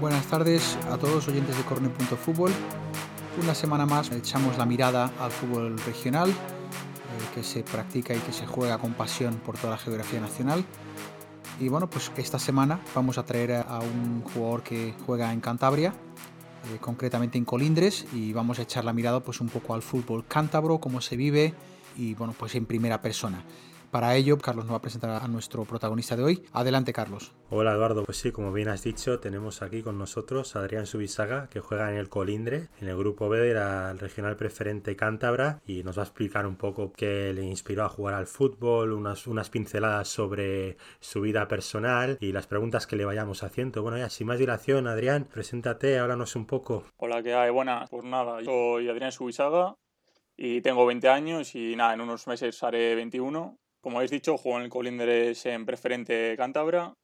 Buenas tardes a todos oyentes de Corner.fútbol. Una semana más echamos la mirada al fútbol regional, eh, que se practica y que se juega con pasión por toda la geografía nacional. Y bueno, pues esta semana vamos a traer a un jugador que juega en Cantabria, eh, concretamente en Colindres, y vamos a echar la mirada pues un poco al fútbol cántabro, cómo se vive y bueno, pues en primera persona. Para ello, Carlos nos va a presentar a nuestro protagonista de hoy. Adelante, Carlos. Hola, Eduardo. Pues sí, como bien has dicho, tenemos aquí con nosotros a Adrián Subisaga, que juega en el Colindre, en el grupo B de la regional preferente cántabra, y nos va a explicar un poco qué le inspiró a jugar al fútbol, unas, unas pinceladas sobre su vida personal y las preguntas que le vayamos haciendo. Bueno, ya sin más dilación, Adrián, preséntate, háblanos un poco. Hola, ¿qué hay? Buenas. Pues nada, yo soy Adrián Subisaga y tengo 20 años y nada, en unos meses haré 21 como habéis dicho, juego en el Colindres en preferente cántabra.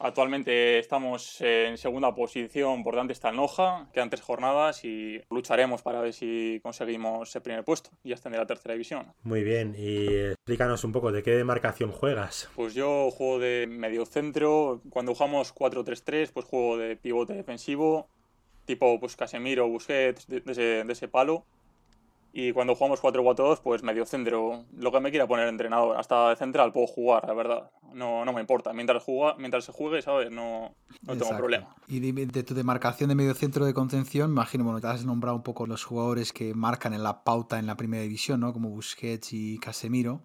Actualmente estamos en segunda posición, por delante está el Noja, quedan tres jornadas y lucharemos para ver si conseguimos el primer puesto y ascender a la tercera división. Muy bien, y explícanos un poco de qué demarcación juegas. Pues yo juego de medio centro, cuando jugamos 4-3-3 pues juego de pivote defensivo, tipo pues Casemiro, Busquets, de, de ese palo y cuando jugamos 4-4-2, pues medio centro, lo que me quiera poner entrenador. Hasta de central puedo jugar, la verdad. No, no me importa. Mientras, juega, mientras se juegue, ¿sabes? No, no tengo problema. Y de, de, tu demarcación de medio centro de contención, imagino, bueno, te has nombrado un poco los jugadores que marcan en la pauta en la primera división, ¿no? Como Busquets y Casemiro.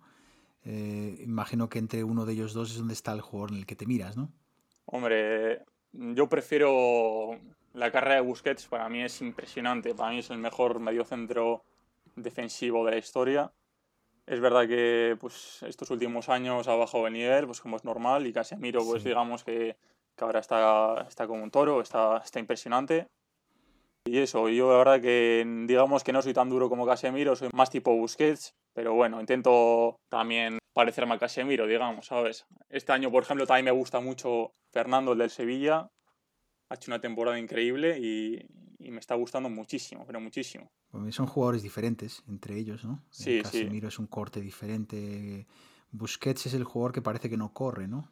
Eh, imagino que entre uno de ellos dos es donde está el jugador en el que te miras, ¿no? Hombre, yo prefiero la carrera de Busquets, para mí es impresionante. Para mí es el mejor medio centro defensivo de la historia. Es verdad que pues, estos últimos años ha bajado el nivel, pues como es normal, y Casemiro, pues digamos que, que, ahora está, está como un toro, está, está impresionante. Y eso, yo la verdad que digamos que no soy tan duro como Casemiro, soy más tipo Busquets, pero bueno, intento también parecerme a Casemiro, digamos, ¿sabes? Este año, por ejemplo, también me gusta mucho Fernando, el del Sevilla, ha hecho una temporada increíble y, y me está gustando muchísimo, pero muchísimo. Son jugadores diferentes entre ellos, ¿no? Sí, Casemiro es un corte diferente. Busquets es el jugador que parece que no corre, ¿no?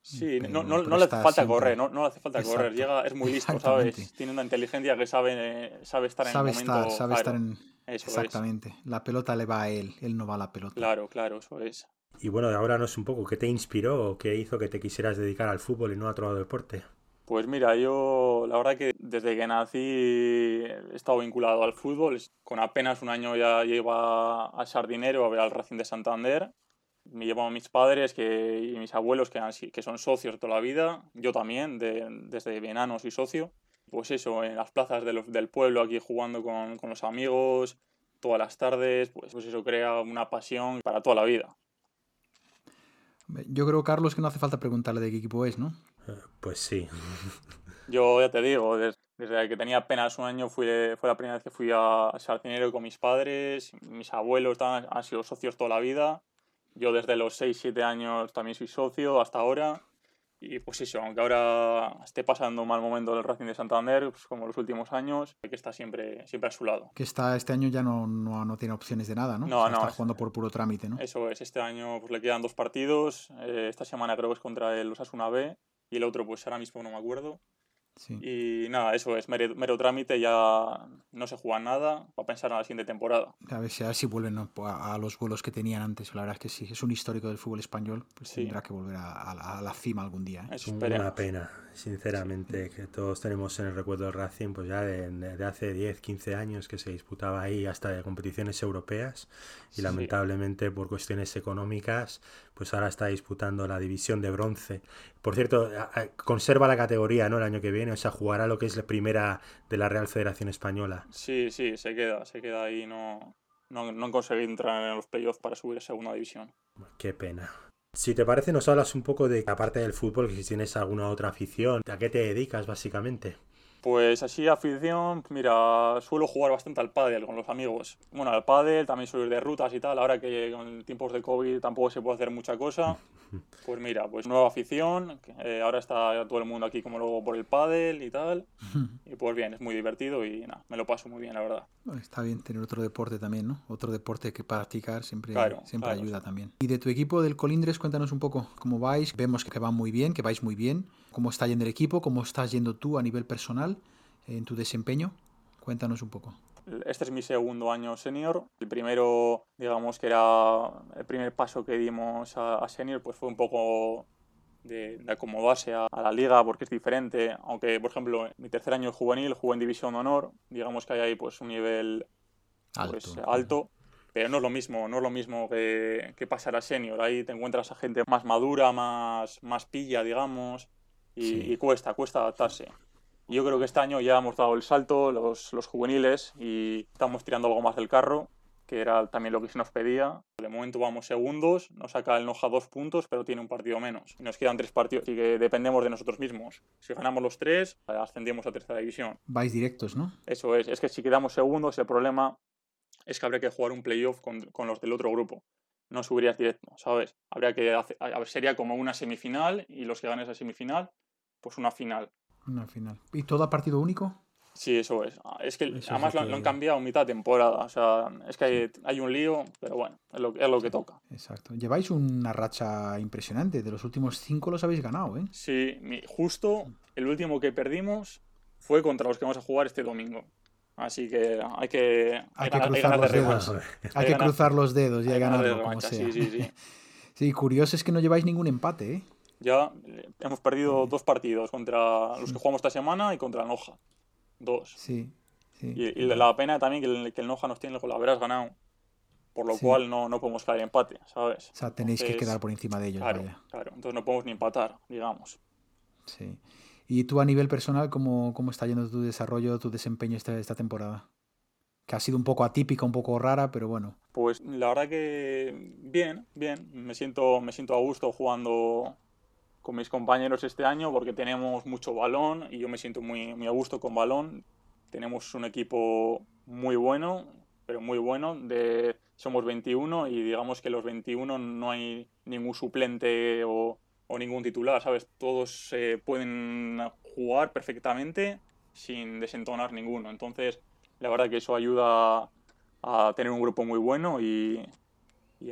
Sí, no, no, no le hace falta correr, no, no le hace falta correr. Llega, es muy listo, ¿sabes? Tiene una inteligencia que sabe, sabe estar en sabe el momento. Estar, sabe estar en. Exactamente. La pelota le va a él, él no va a la pelota. Claro, claro, eso es. Y bueno, ahora no es un poco qué te inspiró o qué hizo que te quisieras dedicar al fútbol y no a otro deporte. Pues mira, yo la verdad que desde que nací he estado vinculado al fútbol. Con apenas un año ya iba a Sardinero a ver al Racing de Santander. Me llevaban mis padres que, y mis abuelos que, son socios toda la vida. Yo también, de, desde enano soy socio. Pues eso, en las plazas del pueblo aquí jugando con, con los amigos todas las tardes, pues, pues eso crea una pasión para toda la vida. Yo creo, Carlos, que no hace falta preguntarle de qué equipo es, ¿no? Pues sí. Yo ya te digo, desde, que tenía apenas un año fui, fue la primera vez que fui a Sardinero con mis padres, mis abuelos han sido socios toda la vida. Yo desde los 6, 7 años también soy socio hasta ahora. Y pues eso, aunque ahora esté pasando un mal momento del Racing de Santander, pues como los últimos años, que está siempre, siempre a su lado. Que está este año ya no, no, no tiene opciones de nada, ¿no? No, o sea, no. Está jugando por puro trámite, ¿no? Eso es, este año pues, le quedan dos partidos. Eh, esta semana creo que es contra el Osasuna B y el otro pues ahora mismo no me acuerdo. Sí. Y nada, eso es mero, mero, trámite, ya no se juega nada para pensar en la siguiente temporada. A ver si, a ver si vuelven a, a, los vuelos que tenían antes. La verdad es que sí, es un histórico del fútbol español, pues Sí. tendrá que volver a, a, a la cima algún día. ¿eh? Eso Una pena, sinceramente, que todos tenemos en el recuerdo del Racing, pues ya de, de hace 10, 15 años que se disputaba ahí hasta de competiciones europeas y Sí. lamentablemente por cuestiones económicas, pues ahora está disputando la división de bronce. Por cierto, conserva la categoría, ¿no? El año que viene, o sea, jugará lo que es la primera de la Real Federación Española. Sí, sí, se queda, se queda ahí, no, no, no han conseguido entrar en los playoffs para subir a segunda división. Qué pena. Si te parece, nos hablas un poco de, aparte del fútbol, que si tienes alguna otra afición, ¿a qué te dedicas básicamente? Pues así afición, mira, suelo jugar bastante al pádel con los amigos. Bueno, al pádel, también suelo ir de rutas y tal, ahora que con tiempos de COVID tampoco se puede hacer mucha cosa. Pues mira, pues nueva afición, eh, ahora está todo el mundo aquí como luego por el pádel y tal. Y pues bien, es muy divertido y nada, me lo paso muy bien, la verdad. Está bien tener otro deporte también, ¿no? Otro deporte que practicar siempre, Claro, siempre claro. ayuda también. Y de tu equipo del Colindres, cuéntanos un poco cómo vais. Vemos que va muy bien, que vais muy bien. Cómo está yendo el equipo, cómo estás yendo tú a nivel personal en tu desempeño. Cuéntanos un poco. Este es mi segundo año senior. El primero, digamos que era el primer paso que dimos a, senior, pues fue un poco de, acomodarse a, la liga porque es diferente. Aunque, por ejemplo, mi tercer año juvenil jugué en División de Honor, digamos que hay ahí pues un nivel pues, alto. pero no es lo mismo, no es lo mismo que, que, pasar a senior. Ahí te encuentras a gente más madura, más, más pilla, digamos, y, y cuesta, cuesta adaptarse. Yo creo que este año ya hemos dado el salto, los, los juveniles, y estamos tirando algo más del carro, que era también lo que se nos pedía. De momento vamos segundos, nos saca el Noja dos puntos, pero tiene un partido menos. Nos quedan tres partidos, y que dependemos de nosotros mismos. Si ganamos los tres, ascendemos a tercera división. Vais directos, ¿no? Eso es, es que si quedamos segundos, el problema es que habría que jugar un playoff con, con los del otro grupo. No subirías directo, ¿sabes? Habría que hacer, sería como una semifinal y los que ganen esa semifinal, pues una final. Una final. ¿Y todo a partido único? Sí, eso es. Ah, es que además lo, han cambiado mitad temporada. O sea, es que hay, un lío, pero bueno, es lo, es lo que toca. Exacto. Lleváis una racha impresionante. De los últimos cinco los habéis ganado, ¿eh? Sí, justo el último que perdimos fue contra los que vamos a jugar este domingo. Así que hay que, hay que cruzar los dedos. Hay, que cruzar los dedos y hay, ganarlo como sea. Sí, sí, sí. sí, curioso es que no lleváis ningún empate, ¿eh? Ya eh, hemos perdido dos partidos contra los que jugamos esta semana y contra el Noja. Dos. Sí. Y, la pena también que el, que el Noja nos tiene con la habrás ganado. Por lo cual no, no podemos caer empate, ¿sabes? O sea, tenéis que quedar por encima de ellos. Claro, claro. Entonces no podemos ni empatar, digamos. Sí. ¿Y tú a nivel personal, cómo, cómo está yendo tu desarrollo, tu desempeño esta, esta temporada? Que ha sido un poco atípica, un poco rara, pero bueno. Pues la verdad que bien, bien. Me siento, me siento a gusto jugando con mis compañeros este año porque tenemos mucho balón y yo me siento muy, muy a gusto con balón. Tenemos un equipo muy bueno, pero muy bueno. De, somos 21 y digamos que los 21 no hay ningún suplente o, ningún titular, ¿sabes? Todos eh, pueden jugar perfectamente sin desentonar ninguno. Entonces, la verdad que eso ayuda a tener un grupo muy bueno y,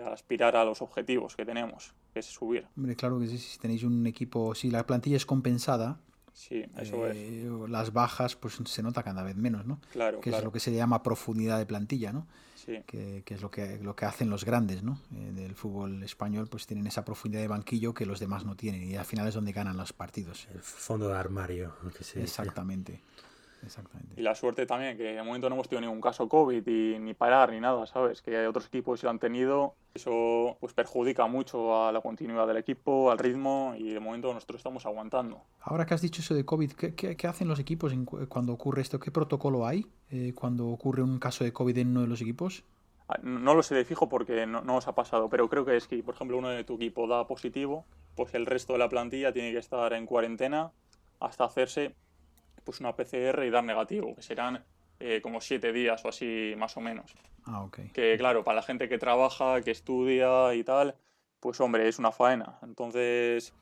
a aspirar a los objetivos que tenemos, es subir. Hombre, claro que sí, si tenéis un equipo, si la plantilla es compensada, sí, eso es. Eh, las bajas pues se nota cada vez menos, ¿no? Claro, que es lo que se llama profundidad de plantilla, ¿no? Sí. Que, que, es lo que, lo que hacen los grandes, ¿no? Eh, del fútbol español, pues tienen esa profundidad de banquillo que los demás no tienen y al final es donde ganan los partidos. El fondo de armario, que se Exactamente. Exactamente. Y la suerte también, que de momento no hemos tenido ningún caso COVID y ni parar ni nada, ¿sabes? Que hay otros equipos que lo han tenido. Eso pues perjudica mucho a la continuidad del equipo, al ritmo y de momento nosotros estamos aguantando. Ahora que has dicho eso de COVID, ¿qué, qué, hacen los equipos cuando ocurre esto? ¿Qué protocolo hay eh, cuando ocurre un caso de COVID en uno de los equipos? Ah, no lo sé de fijo porque no, no os ha pasado, pero creo que es que, por ejemplo, uno de tu equipo da positivo, pues el resto de la plantilla tiene que estar en cuarentena hasta hacerse pues una PCR y dar negativo, que serán eh, como siete días o así más o menos. Ah, ok. Que claro, para la gente que trabaja, que estudia y tal, pues hombre, es una faena. Entonces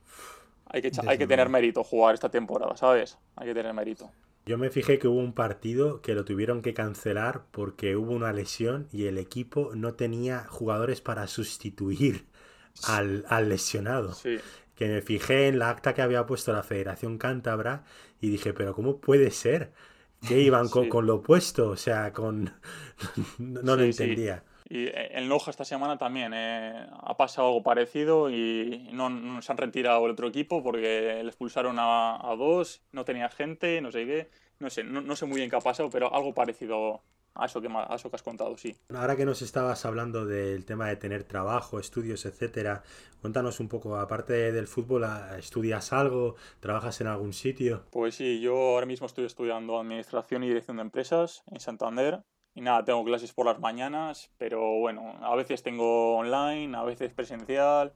hay que, hay que tener mérito jugar esta temporada, ¿sabes? Hay que tener mérito. Yo me fijé que hubo un partido que lo tuvieron que cancelar porque hubo una lesión y el equipo no tenía jugadores para sustituir al, al lesionado. Sí que me fijé en la acta que había puesto la Federación Cántabra y dije, pero ¿cómo puede ser? Que iban con, lo opuesto, o sea, con... no lo entendía. Y en Loja esta semana también eh, ha pasado algo parecido y no, se han retirado el otro equipo porque le expulsaron a, a, dos, no tenía gente, no sé qué. No sé, no, no sé muy bien qué ha pasado, pero algo parecido a eso, que, a eso que has contado, sí. Ahora que nos estabas hablando del tema de tener trabajo, estudios, etcétera, cuéntanos un poco, aparte del fútbol, ¿estudias algo? ¿Trabajas en algún sitio? Pues sí, yo ahora mismo estoy estudiando Administración y Dirección de Empresas en Santander. Y nada, tengo clases por las mañanas, pero bueno, a veces tengo online, a veces presencial.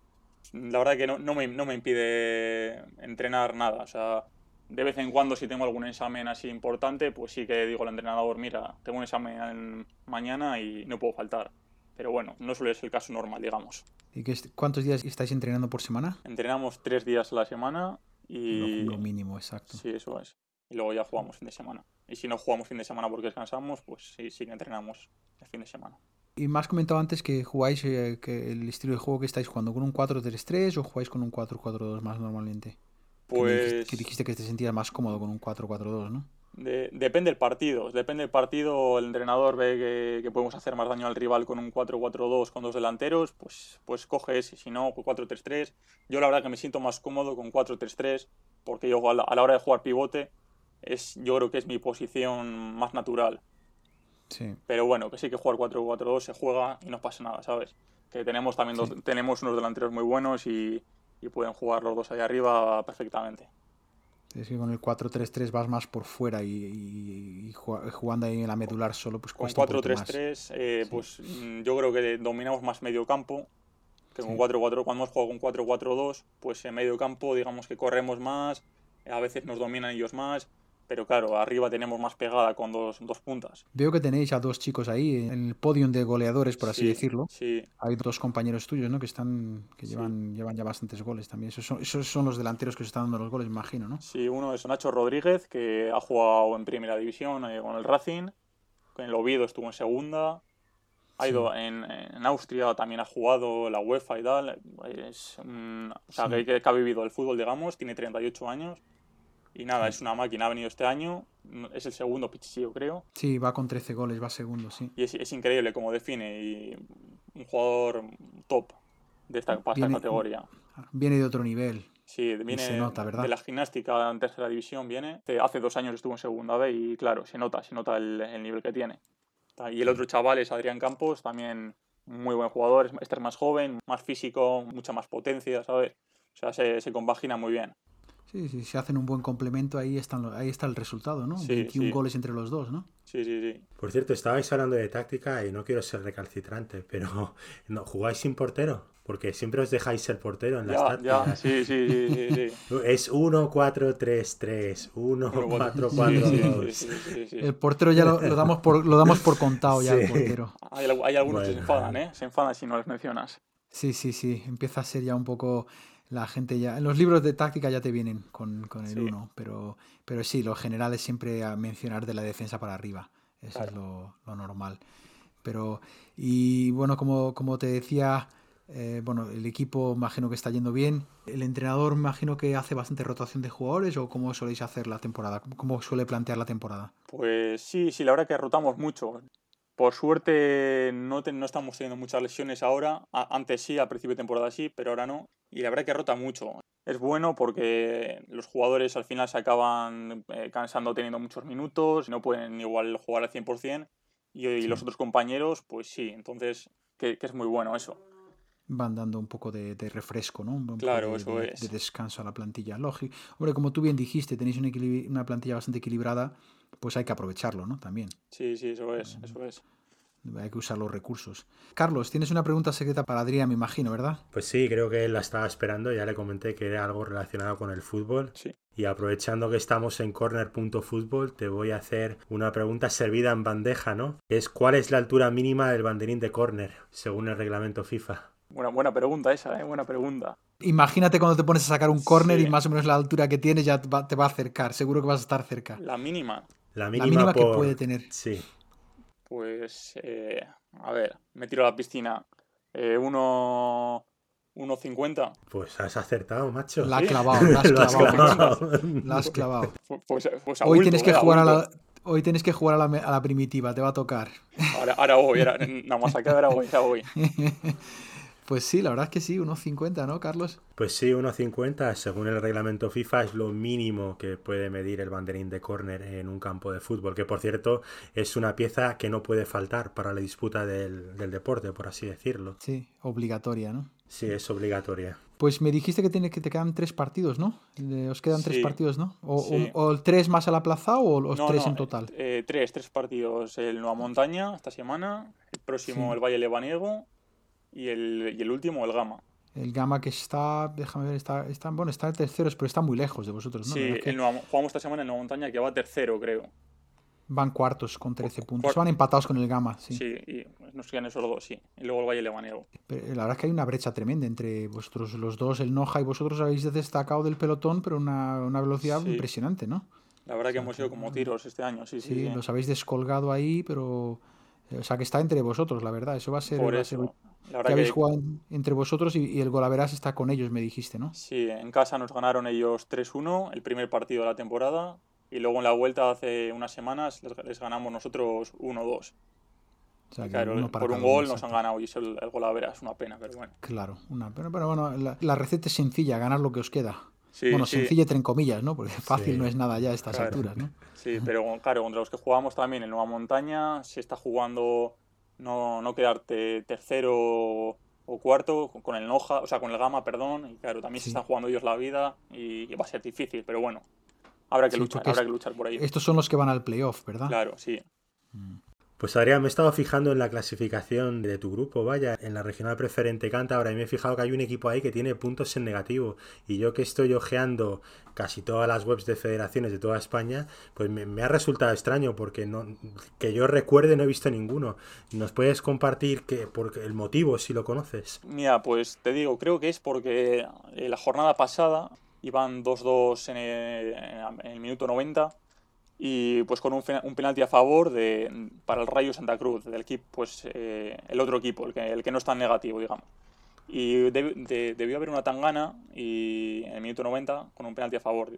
La verdad que no, no, me, no me impide entrenar nada, o sea, de vez en cuando si tengo algún examen así importante, pues sí que digo al entrenador, mira, tengo un examen mañana y no puedo faltar. Pero bueno, no suele ser el caso normal, digamos. ¿Y qué, cuántos días estáis entrenando por semana? Entrenamos tres días a la semana y... Lo, mínimo, exacto. Sí, eso es. Y luego ya jugamos fin de semana. Y si no jugamos fin de semana porque descansamos, pues sí, sí que entrenamos el fin de semana. Y me has comentado antes que jugáis, eh, que el estilo de juego que estáis jugando, ¿con un 4-3-3 o jugáis con un 4-4-2 más normalmente? Pues... Que dijiste que te sentías más cómodo con un 4-4-2, ¿no? depende del partido. Depende del partido, el entrenador ve que, podemos hacer más daño al rival con un 4-4-2 con dos delanteros, pues, pues coge ese. Si no, 4-3-3. Yo la verdad que me siento más cómodo con 4-3-3 porque yo a la, hora de jugar pivote es, yo creo que es mi posición más natural. Sí. Pero bueno, que sí que jugar 4-4-2 se juega y no pasa nada, ¿sabes? Que tenemos también dos, tenemos unos delanteros muy buenos y, y pueden jugar los dos ahí arriba perfectamente. Es que con el 4-3-3 vas más por fuera y, jugando ahí en la medular solo, pues Con 4-3-3, eh, pues mm, yo creo que dominamos más medio campo que con 4-4. Cuando hemos jugado con 4-4-2, pues en medio campo, digamos que corremos más, a veces nos dominan ellos más pero claro, arriba tenemos más pegada con dos, dos, puntas. Veo que tenéis a dos chicos ahí en el podium de goleadores, por así decirlo. Sí. Hay dos compañeros tuyos, ¿no? Que están, que llevan, llevan ya bastantes goles también. Esos son, esos son los delanteros que os están dando los goles, imagino, ¿no? Sí, uno es Nacho Rodríguez, que ha jugado en primera división eh, con el Racing. En el Oviedo estuvo en segunda. Ha ido en, en, Austria, también ha jugado la UEFA y tal. Es, o sea, que, que ha vivido el fútbol, digamos. Tiene 38 años y nada, es una máquina, ha venido este año, es el segundo Pichichillo, creo. Sí, va con 13 goles, va segundo, sí. Y es, increíble como define, y un jugador top de esta, categoría. Viene de otro nivel. Sí, viene se nota, ¿verdad? de la gimnástica en tercera división, viene. Hace dos años estuvo en segunda B y claro, se nota, se nota el, nivel que tiene. Y el otro chaval es Adrián Campos, también muy buen jugador, este es más joven, más físico, mucha más potencia, ¿sabes? O sea, se, se compagina muy bien. Sí, sí, si hacen un buen complemento, ahí, están, ahí está el resultado, ¿no? 21 goles entre los dos, ¿no? Sí, sí, sí. Por cierto, estabais hablando de táctica y no quiero ser recalcitrante, pero ¿no, ¿jugáis sin portero? Porque siempre os dejáis ser portero en las tácticas. Ya, sí, sí, sí, sí, Es 1-4-3-3, 1-4-4-2. El portero ya lo, damos por, lo damos por contado ya, el portero. Hay, hay algunos que se enfadan, ¿eh? Se enfadan si no les mencionas. Sí, sí, sí. Empieza a ser ya un poco la gente ya. En los libros de táctica ya te vienen con, el 1, pero, pero sí, lo general es siempre a mencionar de la defensa para arriba. Eso es lo, normal. Pero, y bueno, como, como te decía, eh, bueno, el equipo imagino que está yendo bien. El entrenador imagino que hace bastante rotación de jugadores o cómo soléis hacer la temporada, cómo suele plantear la temporada. Pues sí, sí, la verdad que rotamos mucho. Por suerte no, no estamos teniendo muchas lesiones ahora. antes sí, al principio de temporada sí, pero ahora no. Y la verdad que rota mucho. Es bueno porque los jugadores al final se acaban eh, cansando teniendo muchos minutos, no pueden igual jugar al 100%. Y, y los otros compañeros, pues sí. Entonces, que, es muy bueno eso van dando un poco de, refresco, ¿no? Un claro, de, eso es. de, descanso a la plantilla. Lógico. Hombre, como tú bien dijiste, tenéis una, una, plantilla bastante equilibrada pues hay que aprovecharlo, ¿no? También. Sí, sí, eso es, eso es. Hay que usar los recursos. Carlos, tienes una pregunta secreta para Adrián, me imagino, ¿verdad? Pues sí, creo que él la estaba esperando. Ya le comenté que era algo relacionado con el fútbol. Sí. Y aprovechando que estamos en corner.fútbol, te voy a hacer una pregunta servida en bandeja, ¿no? Es ¿cuál es la altura mínima del banderín de corner, según el reglamento FIFA? Buena, buena pregunta esa, ¿eh? Buena pregunta. Imagínate cuando te pones a sacar un corner y más o menos la altura que tienes ya te va a acercar. Seguro que vas a estar cerca. La mínima. La mínima, que puede tener. Sí. Pues, eh, a ver, me tiro a la piscina. Eh, uno... 1.50. Pues has acertado, macho. La has clavado, la has clavado. La has clavado. Pues, pues hoy, tienes que jugar a la, hoy tienes que jugar a la, primitiva, te va a tocar. Ahora, ahora voy, ahora, nada más acá, ahora voy, ahora voy. Pues sí, la verdad es que sí, 1.50, ¿no, Carlos? Pues sí, 1.50, según el reglamento FIFA, es lo mínimo que puede medir el banderín de córner en un campo de fútbol, que por cierto es una pieza que no puede faltar para la disputa del, deporte, por así decirlo. Sí, obligatoria, ¿no? Sí, es obligatoria. Pues me dijiste que, tiene, que te quedan tres partidos, ¿no? Os quedan tres partidos, ¿no? O, el tres más a la plaza o los tres en total? Eh, tres, tres partidos. El Nueva Montaña esta semana, el próximo el Valle Lebaniego y el, y el último, el Gama. El Gama que está, déjame ver, está, está, bueno, está tercero, pero está muy lejos de vosotros, ¿no? Sí, jugamos esta semana en Nueva Montaña que va tercero, creo. Van cuartos con 13 puntos. Van empatados con el Gama, sí. Sí, y nos quedan esos dos, sí. Y luego el Valle Levanero. Pero la verdad es que hay una brecha tremenda entre vosotros los dos, el Noja y vosotros habéis destacado del pelotón, pero una, una velocidad impresionante, ¿no? La verdad que hemos ido como tiros este año, sí, sí. Sí, los habéis descolgado ahí, pero... O sea, que está entre vosotros, la verdad. Eso va a ser... Por eso. La que habéis jugado entre vosotros y, el Golaveras está con ellos, me dijiste, ¿no? Sí, en casa nos ganaron ellos 3-1, el primer partido de la temporada, y luego en la vuelta hace unas semanas les, ganamos nosotros 1-2. O sea, claro, por un gol nos han ganado y es el, el Golaveras, una pena, pero bueno. Claro, una pena, pero bueno, la, receta es sencilla, ganar lo que os queda. bueno, sencilla entre comillas, ¿no? Porque fácil no es nada ya a estas alturas, ¿no? Sí, pero claro, contra los que jugamos también en Nueva Montaña, se está jugando no, no quedarte tercero o cuarto con el Noja, o sea, con el Gama, perdón, y claro, también se están jugando ellos la vida y, va a ser difícil, pero bueno, habrá que luchar, habrá que luchar por ello. Estos son los que van al playoff, ¿verdad? Claro, sí. Mm. Pues Adrián, me he estado fijando en la clasificación de tu grupo, vaya, en la regional preferente Cántabra, y me he fijado que hay un equipo ahí que tiene puntos en negativo. Y yo que estoy ojeando casi todas las webs de federaciones de toda España, pues me, ha resultado extraño porque no, que yo recuerde no he visto ninguno. ¿Nos puedes compartir que, el motivo, si lo conoces? Mira, pues te digo, creo que es porque la jornada pasada iban 2-2 en, en el minuto 90 y pues con un, un, penalti a favor de, para el Rayo Santa Cruz, del equipo, pues eh, el otro equipo, el que, el que no es tan negativo, digamos. Y debió haber una tangana y en el minuto 90 con un penalti a favor.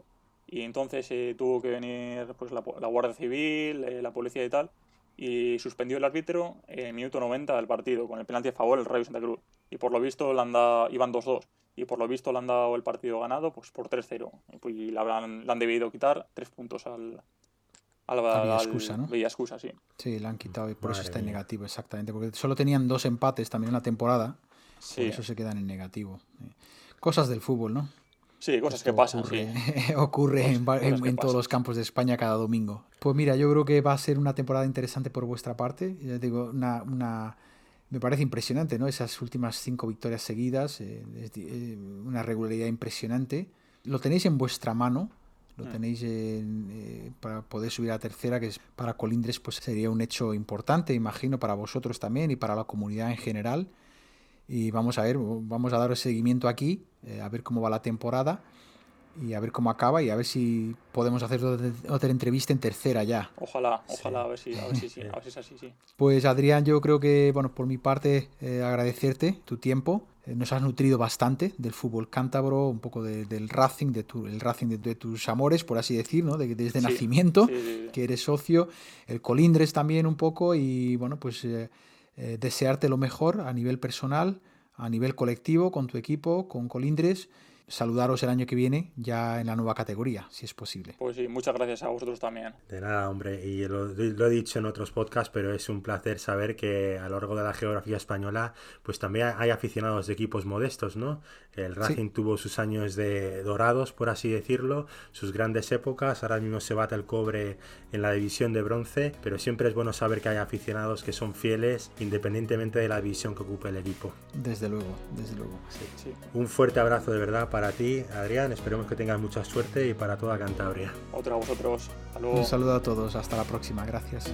Y entonces eh, tuvo que venir pues, la, Guardia Civil, eh, la policía y tal, y suspendió el árbitro en el minuto 90 del partido con el penalti a favor el Rayo Santa Cruz. Y por lo visto le han iban 2-2 y por lo visto le han dado el partido ganado pues por 3-0 y, le, habrán, le han debido quitar tres puntos al, había excusa, ¿no? excusa, sí. Sí, la han quitado y por eso está en negativo, exactamente. Porque solo tenían dos empates también en la temporada. Sí. Por eso se quedan en negativo. Cosas del fútbol, ¿no? Sí, cosas que pasan, ocurre, ocurre en, todos los campos de España cada domingo. Pues mira, yo creo que va a ser una temporada interesante por vuestra parte. Ya digo, una, una me parece impresionante, ¿no? Esas últimas cinco victorias seguidas, eh, eh, una regularidad impresionante. Lo tenéis en vuestra mano, lo mm. tenéis eh, para poder subir a tercera, que es para Colindres pues sería un hecho importante, imagino, para vosotros también y para la comunidad en general. Y vamos a ver, vamos a dar seguimiento aquí, eh, a ver cómo va la temporada y a ver cómo acaba y a ver si podemos hacer otra entrevista en tercera ya. Ojalá, ojalá, a, ver si, a, ver si, sí, a ver si es así, sí. Pues Adrián, yo creo que, bueno, por mi parte, eh, agradecerte tu tiempo. Eh, nos has nutrido bastante del fútbol cántabro, un poco del Racing, de tu, el Racing de, tus amores, por así decir, ¿no? desde nacimiento, que eres socio, el Colindres también un poco y, bueno, pues eh, desearte lo mejor a nivel personal, a nivel colectivo, con tu equipo, con Colindres saludaros el año que viene ya en la nueva categoría, si es posible. Pues sí, muchas gracias a vosotros también. De nada, hombre, y lo, he dicho en otros podcasts, pero es un placer saber que a lo largo de la geografía española, pues también hay aficionados de equipos modestos, ¿no? El Racing tuvo sus años de dorados, por así decirlo, sus grandes épocas, ahora mismo se bate el cobre en la división de bronce, pero siempre es bueno saber que hay aficionados que son fieles independientemente de la división que ocupe el equipo. Desde luego, desde luego. Un fuerte abrazo de verdad para para ti, Adrián. Esperemos que tengas mucha suerte y para toda Cantabria. Otra a vosotros. Un saludo a todos. Hasta la próxima. Gracias.